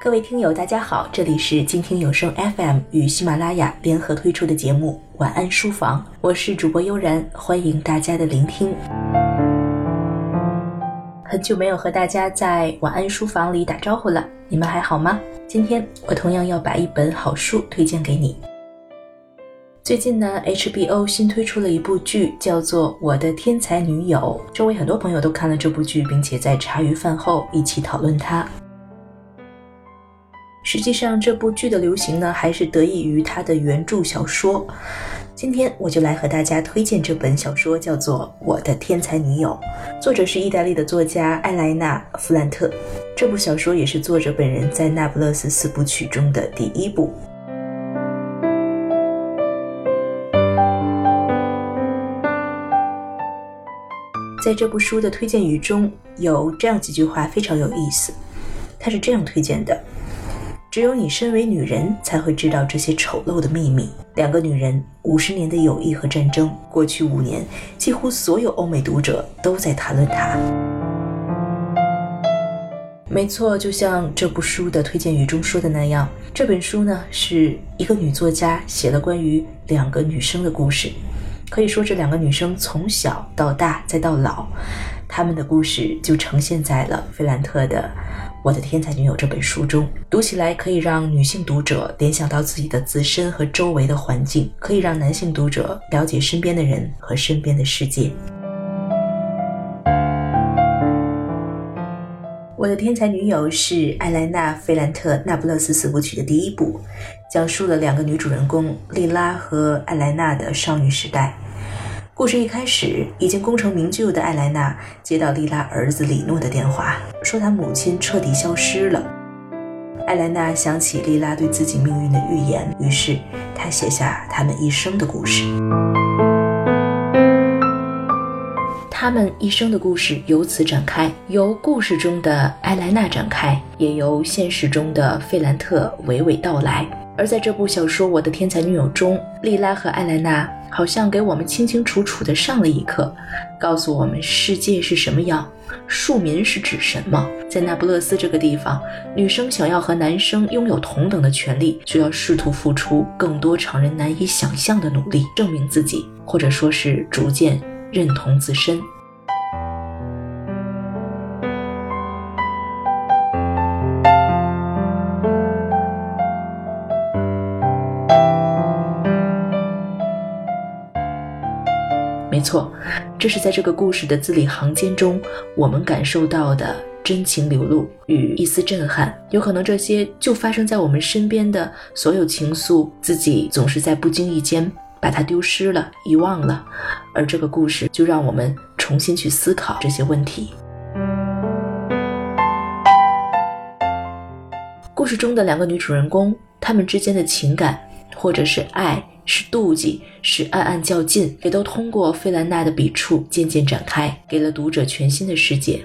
各位听友，大家好，这里是静听有声 FM 与喜马拉雅联合推出的节目《晚安书房》，我是主播悠然，欢迎大家的聆听。很久没有和大家在晚安书房里打招呼了，你们还好吗？今天我同样要把一本好书推荐给你。最近呢，HBO 新推出了一部剧，叫做《我的天才女友》，周围很多朋友都看了这部剧，并且在茶余饭后一起讨论它。实际上，这部剧的流行呢，还是得益于它的原著小说。今天我就来和大家推荐这本小说，叫做《我的天才女友》，作者是意大利的作家艾莱娜·弗兰特。这部小说也是作者本人在《那不勒斯四部曲》中的第一部。在这部书的推荐语中有这样几句话，非常有意思。他是这样推荐的。只有你身为女人才会知道这些丑陋的秘密。两个女人五十年的友谊和战争，过去五年，几乎所有欧美读者都在谈论它。没错，就像这部书的推荐语中说的那样，这本书呢是一个女作家写了关于两个女生的故事。可以说，这两个女生从小到大再到老，他们的故事就呈现在了费兰特的。我的天才女友这本书中，读起来可以让女性读者联想到自己的自身和周围的环境，可以让男性读者了解身边的人和身边的世界。我的天才女友是艾莱娜·菲兰特《那不勒斯四部曲》的第一部，讲述了两个女主人公莉拉和艾莱娜的少女时代。故事一开始，已经功成名就的艾莱娜接到莉拉儿子李诺的电话，说他母亲彻底消失了。艾莱娜想起莉拉对自己命运的预言，于是她写下他们一生的故事。他们一生的故事由此展开，由故事中的艾莱娜展开，也由现实中的费兰特娓娓道来。而在这部小说《我的天才女友》中，莉拉和艾莱娜好像给我们清清楚楚地上了一课，告诉我们世界是什么样，庶民是指什么。在那不勒斯这个地方，女生想要和男生拥有同等的权利，就要试图付出更多常人难以想象的努力，证明自己，或者说是逐渐认同自身。没错，这是在这个故事的字里行间中，我们感受到的真情流露与一丝震撼。有可能这些就发生在我们身边的所有情愫，自己总是在不经意间把它丢失了、遗忘了。而这个故事就让我们重新去思考这些问题。故事中的两个女主人公，她们之间的情感，或者是爱。是妒忌，是暗暗较劲，也都通过费兰娜的笔触渐渐展开，给了读者全新的世界。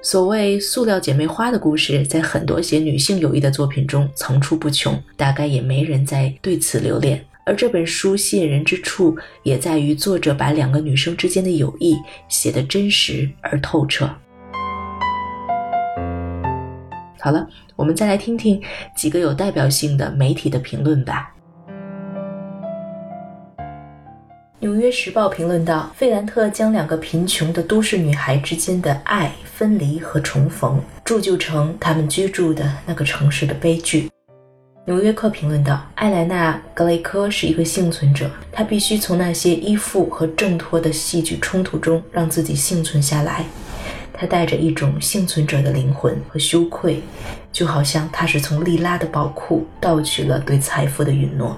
所谓塑料姐妹花的故事，在很多写女性友谊的作品中层出不穷，大概也没人在对此留恋。而这本书吸引人之处，也在于作者把两个女生之间的友谊写得真实而透彻。好了，我们再来听听几个有代表性的媒体的评论吧。《纽约时报》评论道：“费兰特将两个贫穷的都市女孩之间的爱、分离和重逢，铸就成他们居住的那个城市的悲剧。”《纽约客》评论道：“艾莱娜·格雷科是一个幸存者，她必须从那些依附和挣脱的戏剧冲突中让自己幸存下来。”他带着一种幸存者的灵魂和羞愧，就好像他是从利拉的宝库盗取了对财富的允诺。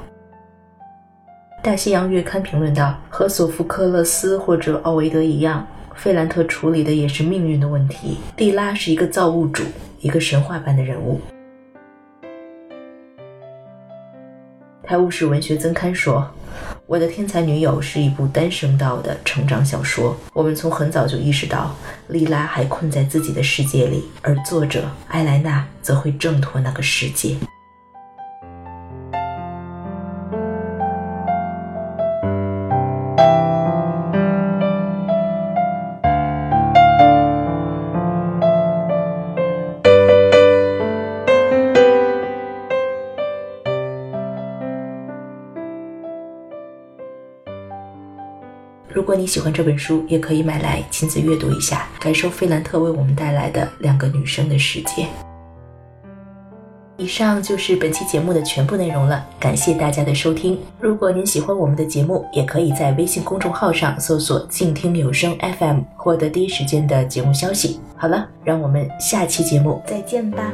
大西洋月刊评论道：“和索福克勒斯或者奥维德一样，费兰特处理的也是命运的问题。莉拉是一个造物主，一个神话般的人物。”《泰晤士文学增刊》说。我的天才女友是一部单声道的成长小说。我们从很早就意识到，莉拉还困在自己的世界里，而作者艾莱娜则会挣脱那个世界。如果你喜欢这本书，也可以买来亲自阅读一下，感受费兰特为我们带来的两个女生的世界。以上就是本期节目的全部内容了，感谢大家的收听。如果您喜欢我们的节目，也可以在微信公众号上搜索“静听有声 FM”，获得第一时间的节目消息。好了，让我们下期节目再见吧。